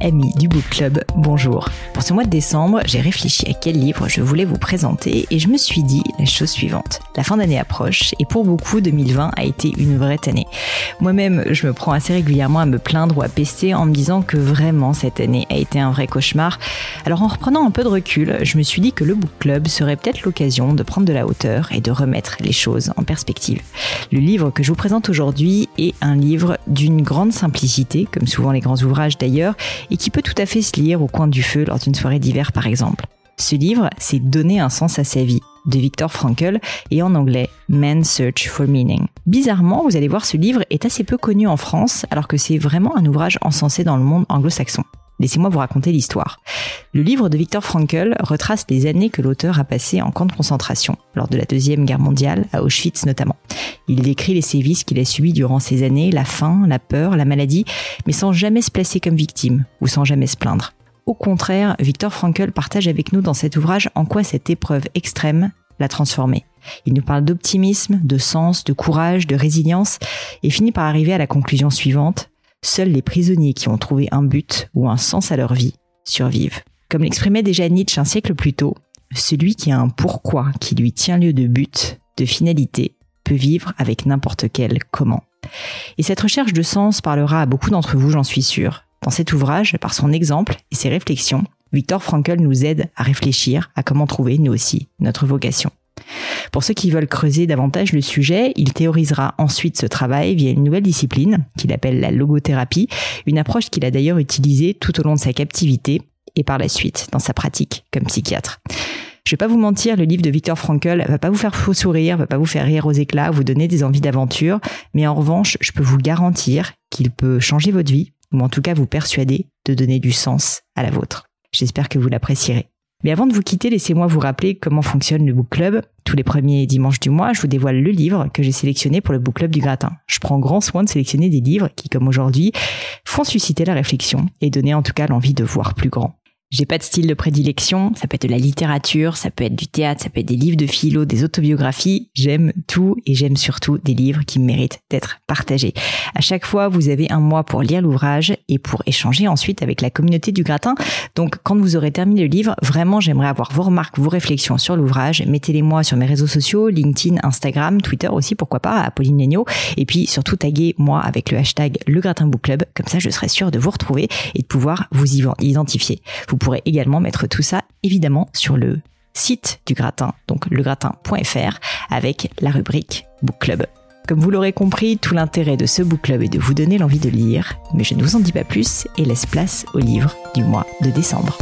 amis du Book Club, bonjour. Pour ce mois de décembre, j'ai réfléchi à quel livre je voulais vous présenter et je me suis dit la chose suivante. La fin d'année approche et pour beaucoup, 2020 a été une vraie année. Moi-même, je me prends assez régulièrement à me plaindre ou à pester en me disant que vraiment cette année a été un vrai cauchemar. Alors en reprenant un peu de recul, je me suis dit que le Book Club serait peut-être l'occasion de prendre de la hauteur et de remettre les choses en perspective. Le livre que je vous présente aujourd'hui est un livre d'une grande simplicité, comme souvent les grands ouvrages d'ailleurs, et qui peut tout à fait se lire au coin du feu lors d'une soirée d'hiver par exemple. Ce livre, c'est Donner un sens à sa vie de Viktor Frankl et en anglais Man's Search for Meaning. Bizarrement, vous allez voir, ce livre est assez peu connu en France alors que c'est vraiment un ouvrage encensé dans le monde anglo-saxon. Laissez-moi vous raconter l'histoire. Le livre de Viktor Frankl retrace les années que l'auteur a passées en camp de concentration, lors de la Deuxième Guerre mondiale, à Auschwitz notamment. Il décrit les sévices qu'il a subis durant ces années, la faim, la peur, la maladie, mais sans jamais se placer comme victime, ou sans jamais se plaindre. Au contraire, Viktor Frankl partage avec nous dans cet ouvrage en quoi cette épreuve extrême l'a transformé. Il nous parle d'optimisme, de sens, de courage, de résilience, et finit par arriver à la conclusion suivante. Seuls les prisonniers qui ont trouvé un but ou un sens à leur vie survivent. Comme l'exprimait déjà Nietzsche un siècle plus tôt, celui qui a un pourquoi qui lui tient lieu de but, de finalité, peut vivre avec n'importe quel comment. Et cette recherche de sens parlera à beaucoup d'entre vous, j'en suis sûr. Dans cet ouvrage, par son exemple et ses réflexions, Victor Frankl nous aide à réfléchir à comment trouver, nous aussi, notre vocation. Pour ceux qui veulent creuser davantage le sujet, il théorisera ensuite ce travail via une nouvelle discipline qu'il appelle la logothérapie, une approche qu'il a d'ailleurs utilisée tout au long de sa captivité et par la suite dans sa pratique comme psychiatre. Je vais pas vous mentir, le livre de Victor Frankl va pas vous faire faux sourire, va pas vous faire rire aux éclats, vous donner des envies d'aventure, mais en revanche, je peux vous garantir qu'il peut changer votre vie, ou en tout cas vous persuader de donner du sens à la vôtre. J'espère que vous l'apprécierez. Mais avant de vous quitter, laissez-moi vous rappeler comment fonctionne le Book Club. Tous les premiers dimanches du mois, je vous dévoile le livre que j'ai sélectionné pour le Book Club du Gratin. Je prends grand soin de sélectionner des livres qui, comme aujourd'hui, font susciter la réflexion et donner en tout cas l'envie de voir plus grand. J'ai pas de style de prédilection, ça peut être de la littérature, ça peut être du théâtre, ça peut être des livres de philo, des autobiographies. J'aime tout et j'aime surtout des livres qui méritent d'être partagés. À chaque fois, vous avez un mois pour lire l'ouvrage et pour échanger ensuite avec la communauté du gratin. Donc, quand vous aurez terminé le livre, vraiment, j'aimerais avoir vos remarques, vos réflexions sur l'ouvrage. Mettez-les moi sur mes réseaux sociaux, LinkedIn, Instagram, Twitter aussi, pourquoi pas, à Pauline Legno. Et puis, surtout, taguez moi avec le hashtag le gratin book club. Comme ça, je serai sûr de vous retrouver et de pouvoir vous identifier. Vous pourrez également mettre tout ça évidemment sur le site du gratin, donc legratin.fr avec la rubrique Book Club. Comme vous l'aurez compris, tout l'intérêt de ce book club est de vous donner l'envie de lire, mais je ne vous en dis pas plus et laisse place au livre du mois de décembre.